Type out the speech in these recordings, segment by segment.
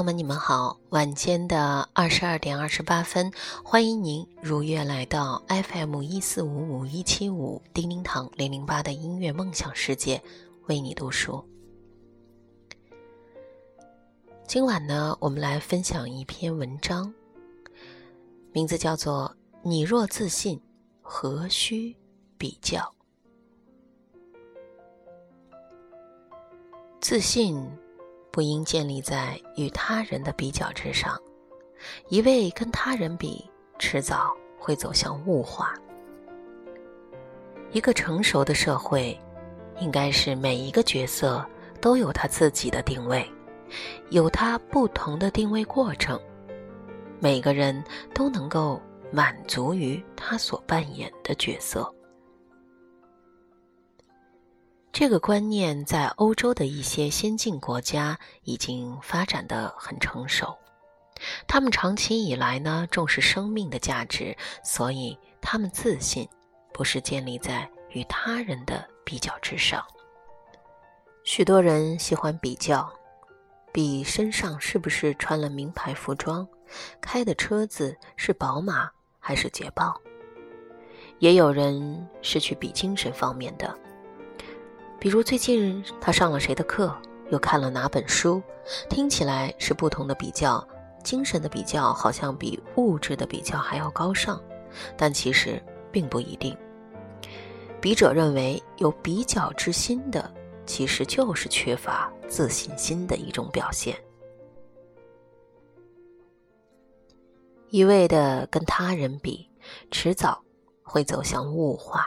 朋友们，你们好！晚间的二十二点二十八分，欢迎您如约来到 FM 一四五五一七五叮叮堂零零八的音乐梦想世界，为你读书。今晚呢，我们来分享一篇文章，名字叫做《你若自信，何须比较》。自信。不应建立在与他人的比较之上，一味跟他人比，迟早会走向物化。一个成熟的社会，应该是每一个角色都有他自己的定位，有他不同的定位过程，每个人都能够满足于他所扮演的角色。这个观念在欧洲的一些先进国家已经发展的很成熟，他们长期以来呢重视生命的价值，所以他们自信不是建立在与他人的比较之上。许多人喜欢比较，比身上是不是穿了名牌服装，开的车子是宝马还是捷豹，也有人是去比精神方面的。比如最近他上了谁的课，又看了哪本书，听起来是不同的比较，精神的比较好像比物质的比较还要高尚，但其实并不一定。笔者认为，有比较之心的，其实就是缺乏自信心的一种表现，一味的跟他人比，迟早会走向物化。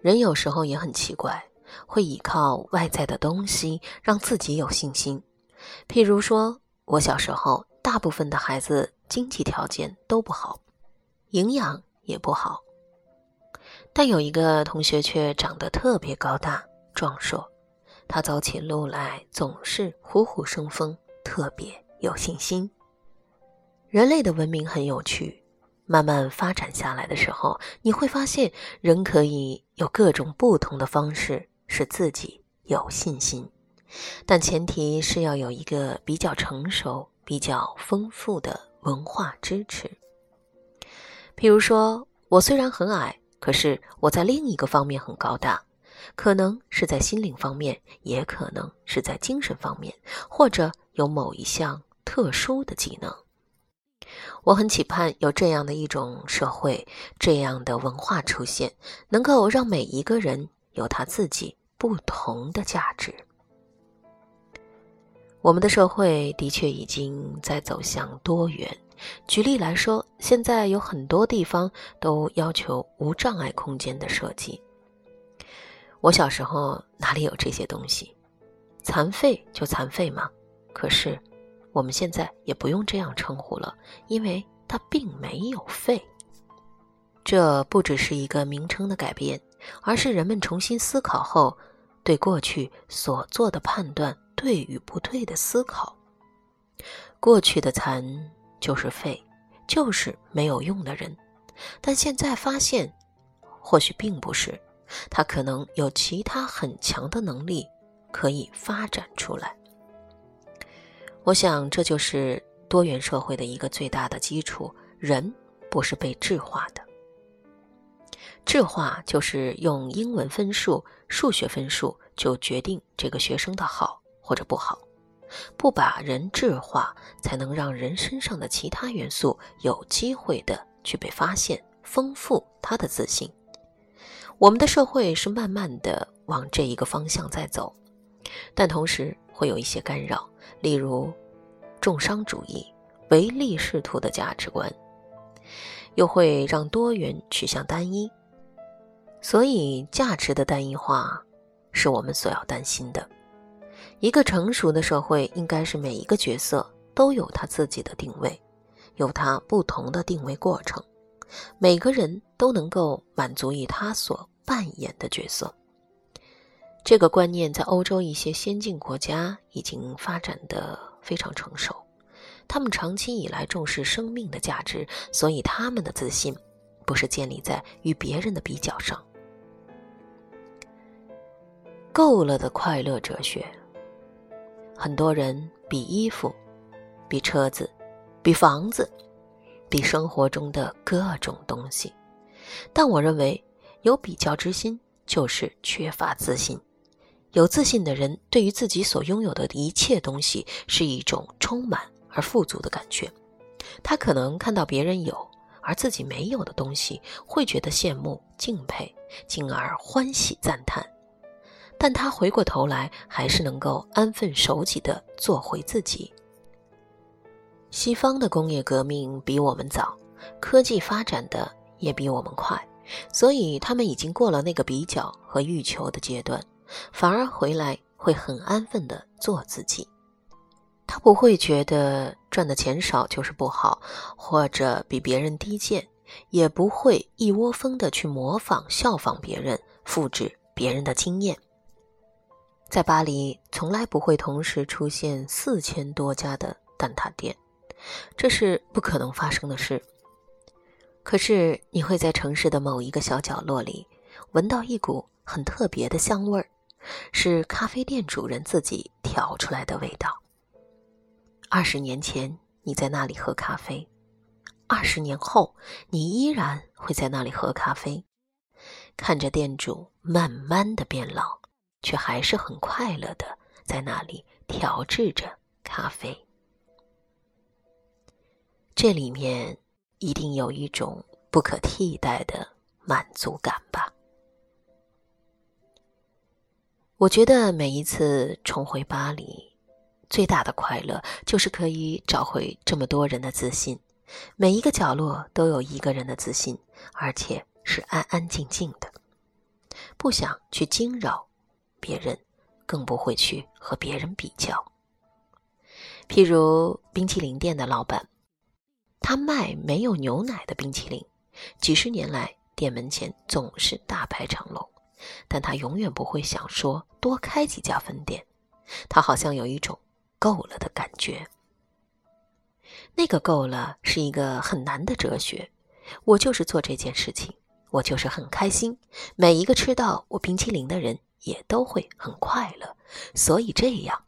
人有时候也很奇怪，会依靠外在的东西让自己有信心。譬如说，我小时候，大部分的孩子经济条件都不好，营养也不好，但有一个同学却长得特别高大壮硕，他走起路来总是虎虎生风，特别有信心。人类的文明很有趣。慢慢发展下来的时候，你会发现，人可以有各种不同的方式使自己有信心，但前提是要有一个比较成熟、比较丰富的文化支持。比如说，我虽然很矮，可是我在另一个方面很高大，可能是在心灵方面，也可能是在精神方面，或者有某一项特殊的技能。我很期盼有这样的一种社会，这样的文化出现，能够让每一个人有他自己不同的价值。我们的社会的确已经在走向多元。举例来说，现在有很多地方都要求无障碍空间的设计。我小时候哪里有这些东西？残废就残废嘛。可是。我们现在也不用这样称呼了，因为它并没有废。这不只是一个名称的改变，而是人们重新思考后对过去所做的判断对与不对的思考。过去的残就是废，就是没有用的人，但现在发现，或许并不是，他可能有其他很强的能力可以发展出来。我想，这就是多元社会的一个最大的基础。人不是被质化的，质化就是用英文分数、数学分数就决定这个学生的好或者不好。不把人质化，才能让人身上的其他元素有机会的去被发现，丰富他的自信。我们的社会是慢慢的往这一个方向在走，但同时会有一些干扰。例如，重商主义、唯利是图的价值观，又会让多元趋向单一，所以价值的单一化是我们所要担心的。一个成熟的社会，应该是每一个角色都有他自己的定位，有他不同的定位过程，每个人都能够满足于他所扮演的角色。这个观念在欧洲一些先进国家已经发展的非常成熟，他们长期以来重视生命的价值，所以他们的自信不是建立在与别人的比较上。够了的快乐哲学，很多人比衣服，比车子，比房子，比生活中的各种东西。但我认为，有比较之心就是缺乏自信。有自信的人，对于自己所拥有的一切东西，是一种充满而富足的感觉。他可能看到别人有而自己没有的东西，会觉得羡慕、敬佩，进而欢喜赞叹。但他回过头来，还是能够安分守己地做回自己。西方的工业革命比我们早，科技发展的也比我们快，所以他们已经过了那个比较和欲求的阶段。反而回来会很安分的做自己，他不会觉得赚的钱少就是不好，或者比别人低贱，也不会一窝蜂的去模仿效仿别人，复制别人的经验。在巴黎，从来不会同时出现四千多家的蛋挞店，这是不可能发生的事。可是你会在城市的某一个小角落里，闻到一股很特别的香味儿。是咖啡店主人自己调出来的味道。二十年前你在那里喝咖啡，二十年后你依然会在那里喝咖啡，看着店主慢慢的变老，却还是很快乐的在那里调制着咖啡。这里面一定有一种不可替代的满足感吧。我觉得每一次重回巴黎，最大的快乐就是可以找回这么多人的自信。每一个角落都有一个人的自信，而且是安安静静的，不想去惊扰别人，更不会去和别人比较。譬如冰淇淋店的老板，他卖没有牛奶的冰淇淋，几十年来店门前总是大排长龙。但他永远不会想说多开几家分店，他好像有一种够了的感觉。那个够了是一个很难的哲学。我就是做这件事情，我就是很开心。每一个吃到我冰淇淋的人也都会很快乐，所以这样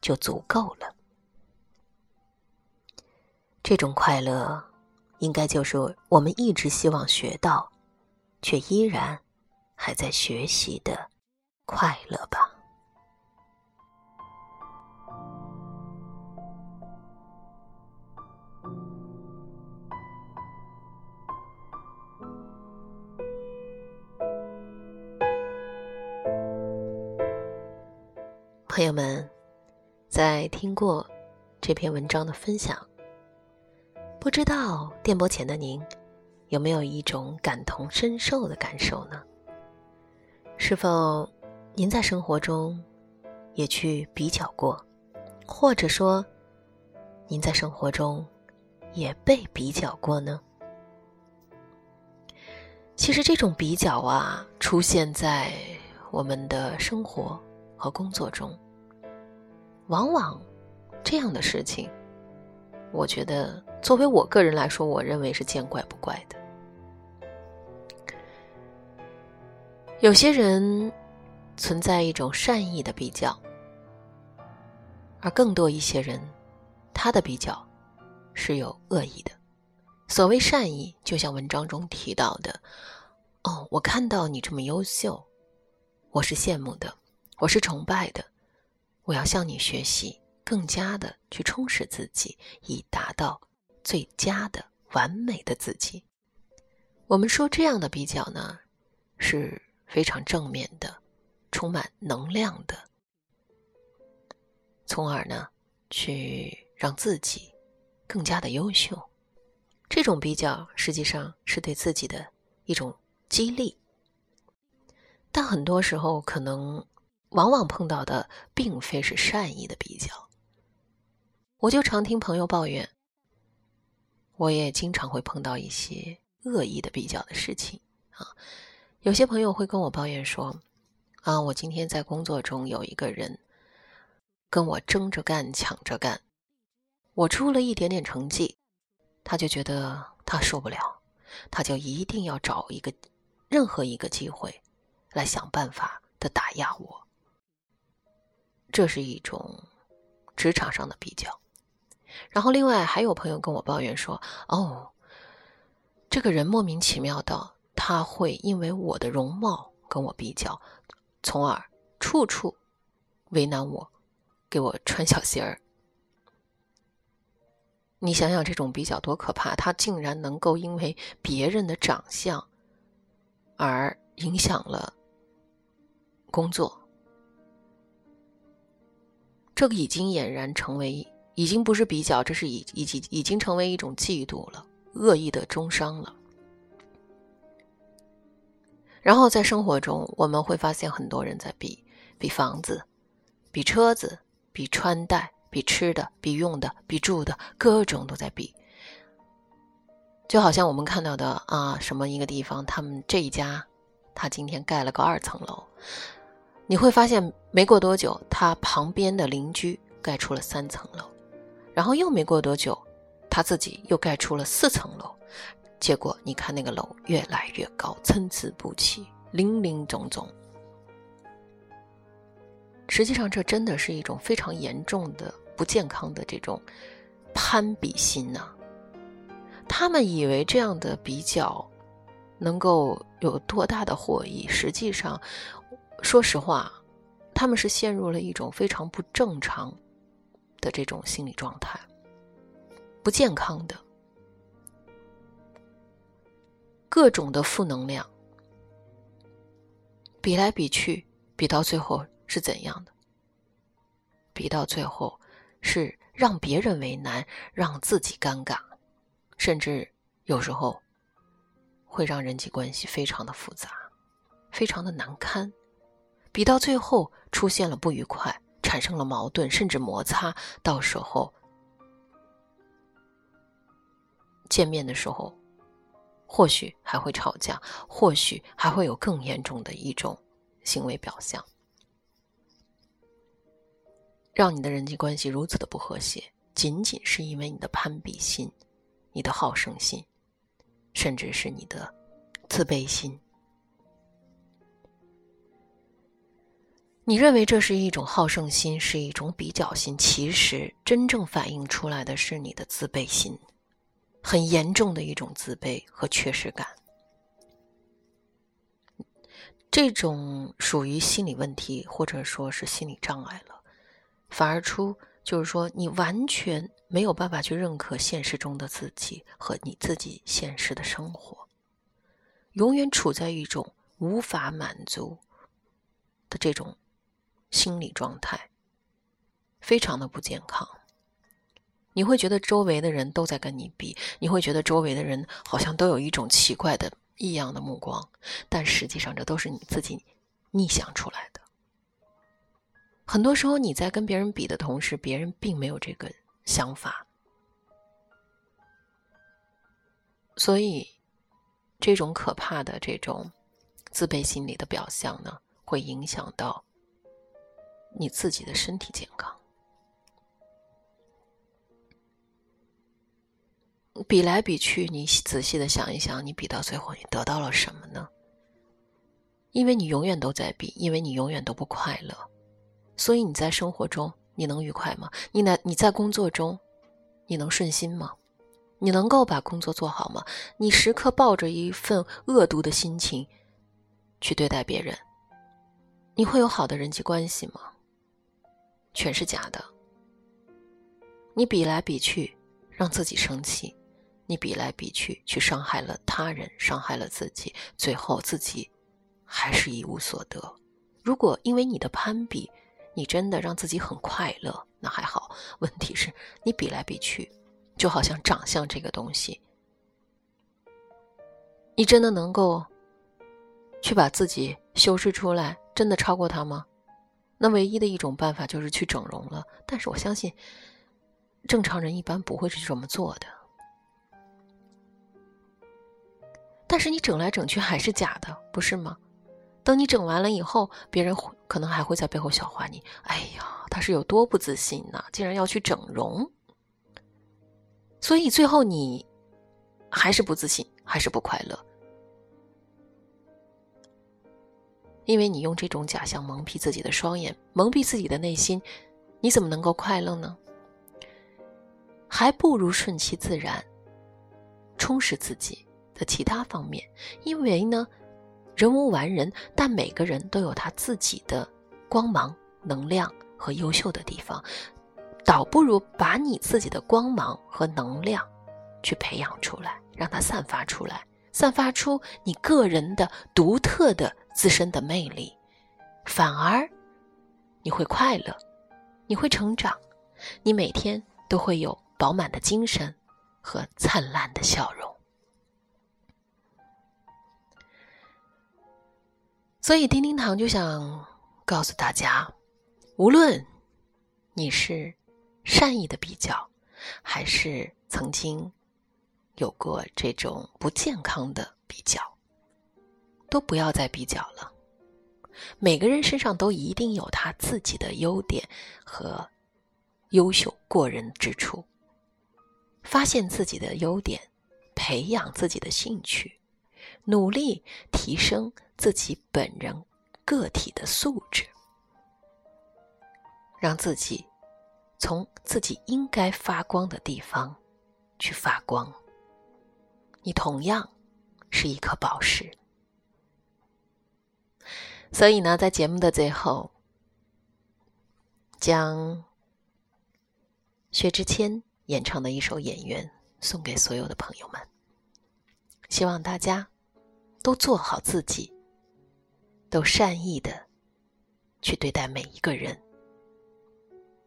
就足够了。这种快乐，应该就是我们一直希望学到，却依然。还在学习的快乐吧，朋友们，在听过这篇文章的分享，不知道电波前的您有没有一种感同身受的感受呢？是否您在生活中也去比较过，或者说您在生活中也被比较过呢？其实这种比较啊，出现在我们的生活和工作中，往往这样的事情，我觉得作为我个人来说，我认为是见怪不怪的。有些人存在一种善意的比较，而更多一些人，他的比较是有恶意的。所谓善意，就像文章中提到的：“哦，我看到你这么优秀，我是羡慕的，我是崇拜的，我要向你学习，更加的去充实自己，以达到最佳的、完美的自己。”我们说这样的比较呢，是。非常正面的，充满能量的，从而呢，去让自己更加的优秀。这种比较实际上是对自己的一种激励，但很多时候可能往往碰到的并非是善意的比较。我就常听朋友抱怨，我也经常会碰到一些恶意的比较的事情啊。有些朋友会跟我抱怨说：“啊，我今天在工作中有一个人跟我争着干、抢着干，我出了一点点成绩，他就觉得他受不了，他就一定要找一个任何一个机会来想办法的打压我。这是一种职场上的比较。然后另外还有朋友跟我抱怨说：“哦，这个人莫名其妙的，他会因为我的容貌跟我比较，从而处处为难我，给我穿小鞋儿。”你想想这种比较多可怕！他竟然能够因为别人的长相而影响了工作，这个已经俨然成为，已经不是比较，这是已已经已经成为一种嫉妒了，恶意的中伤了。然后在生活中，我们会发现很多人在比比房子、比车子、比穿戴。比吃的，比用的，比住的，各种都在比。就好像我们看到的啊，什么一个地方，他们这一家，他今天盖了个二层楼，你会发现没过多久，他旁边的邻居盖出了三层楼，然后又没过多久，他自己又盖出了四层楼，结果你看那个楼越来越高，参差不齐，林林总总。实际上，这真的是一种非常严重的、不健康的这种攀比心呐。他们以为这样的比较能够有多大的获益，实际上，说实话，他们是陷入了一种非常不正常的这种心理状态，不健康的，各种的负能量，比来比去，比到最后。是怎样的？比到最后，是让别人为难，让自己尴尬，甚至有时候会让人际关系非常的复杂，非常的难堪。比到最后出现了不愉快，产生了矛盾，甚至摩擦，到时候见面的时候，或许还会吵架，或许还会有更严重的一种行为表象。让你的人际关系如此的不和谐，仅仅是因为你的攀比心、你的好胜心，甚至是你的自卑心。你认为这是一种好胜心，是一种比较心，其实真正反映出来的是你的自卑心，很严重的一种自卑和缺失感。这种属于心理问题，或者说是心理障碍了。反而出，就是说，你完全没有办法去认可现实中的自己和你自己现实的生活，永远处在一种无法满足的这种心理状态，非常的不健康。你会觉得周围的人都在跟你比，你会觉得周围的人好像都有一种奇怪的异样的目光，但实际上这都是你自己逆想出来的。很多时候，你在跟别人比的同时，别人并没有这个想法，所以这种可怕的这种自卑心理的表象呢，会影响到你自己的身体健康。比来比去，你仔细的想一想，你比到最后，你得到了什么呢？因为你永远都在比，因为你永远都不快乐。所以你在生活中你能愉快吗？你呢？你在工作中，你能顺心吗？你能够把工作做好吗？你时刻抱着一份恶毒的心情去对待别人，你会有好的人际关系吗？全是假的。你比来比去，让自己生气；你比来比去，去伤害了他人，伤害了自己，最后自己还是一无所得。如果因为你的攀比，你真的让自己很快乐，那还好。问题是你比来比去，就好像长相这个东西，你真的能够去把自己修饰出来，真的超过他吗？那唯一的一种办法就是去整容了。但是我相信，正常人一般不会是这么做的。但是你整来整去还是假的，不是吗？等你整完了以后，别人可能还会在背后笑话你。哎呀，他是有多不自信呢？竟然要去整容。所以最后你还是不自信，还是不快乐，因为你用这种假象蒙蔽自己的双眼，蒙蔽自己的内心，你怎么能够快乐呢？还不如顺其自然，充实自己的其他方面。因为呢，人无完人，但每个人都有他自己的光芒、能量和优秀的地方。倒不如把你自己的光芒和能量去培养出来，让它散发出来，散发出你个人的独特的自身的魅力，反而你会快乐，你会成长，你每天都会有饱满的精神和灿烂的笑容。所以，丁丁堂就想告诉大家，无论你是。善意的比较，还是曾经有过这种不健康的比较，都不要再比较了。每个人身上都一定有他自己的优点和优秀过人之处。发现自己的优点，培养自己的兴趣，努力提升自己本人个体的素质，让自己。从自己应该发光的地方去发光，你同样是一颗宝石。所以呢，在节目的最后，将薛之谦演唱的一首《演员》送给所有的朋友们。希望大家都做好自己，都善意的去对待每一个人。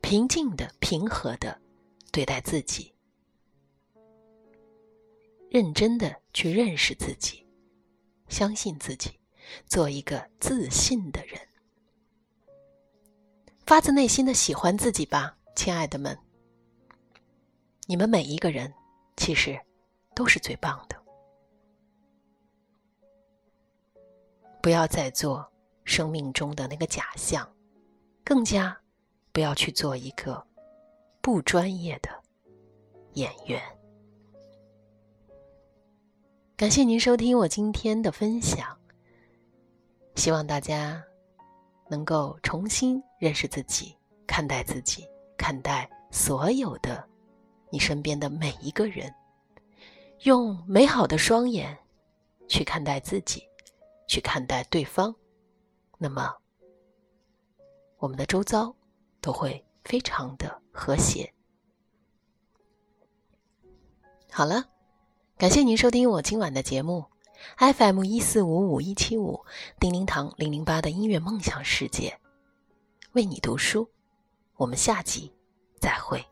平静的、平和的对待自己，认真的去认识自己，相信自己，做一个自信的人，发自内心的喜欢自己吧，亲爱的们。你们每一个人其实都是最棒的，不要再做生命中的那个假象，更加。不要去做一个不专业的演员。感谢您收听我今天的分享，希望大家能够重新认识自己，看待自己，看待所有的你身边的每一个人，用美好的双眼去看待自己，去看待对方，那么我们的周遭。都会非常的和谐。好了，感谢您收听我今晚的节目，FM 一四五五一七五，叮叮堂零零八的音乐梦想世界，为你读书。我们下集再会。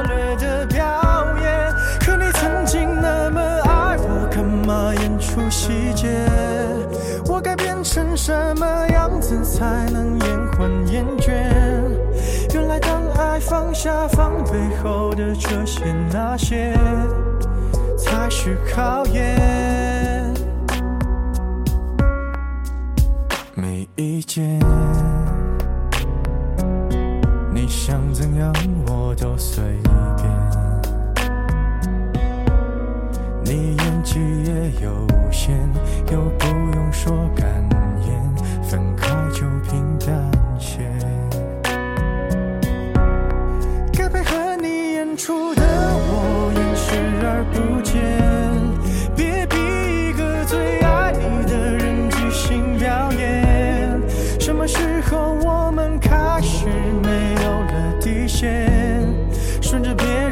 么样子才能延缓厌倦？原来当爱放下防备后的这些那些，才是考验。没意见。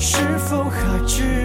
是否还值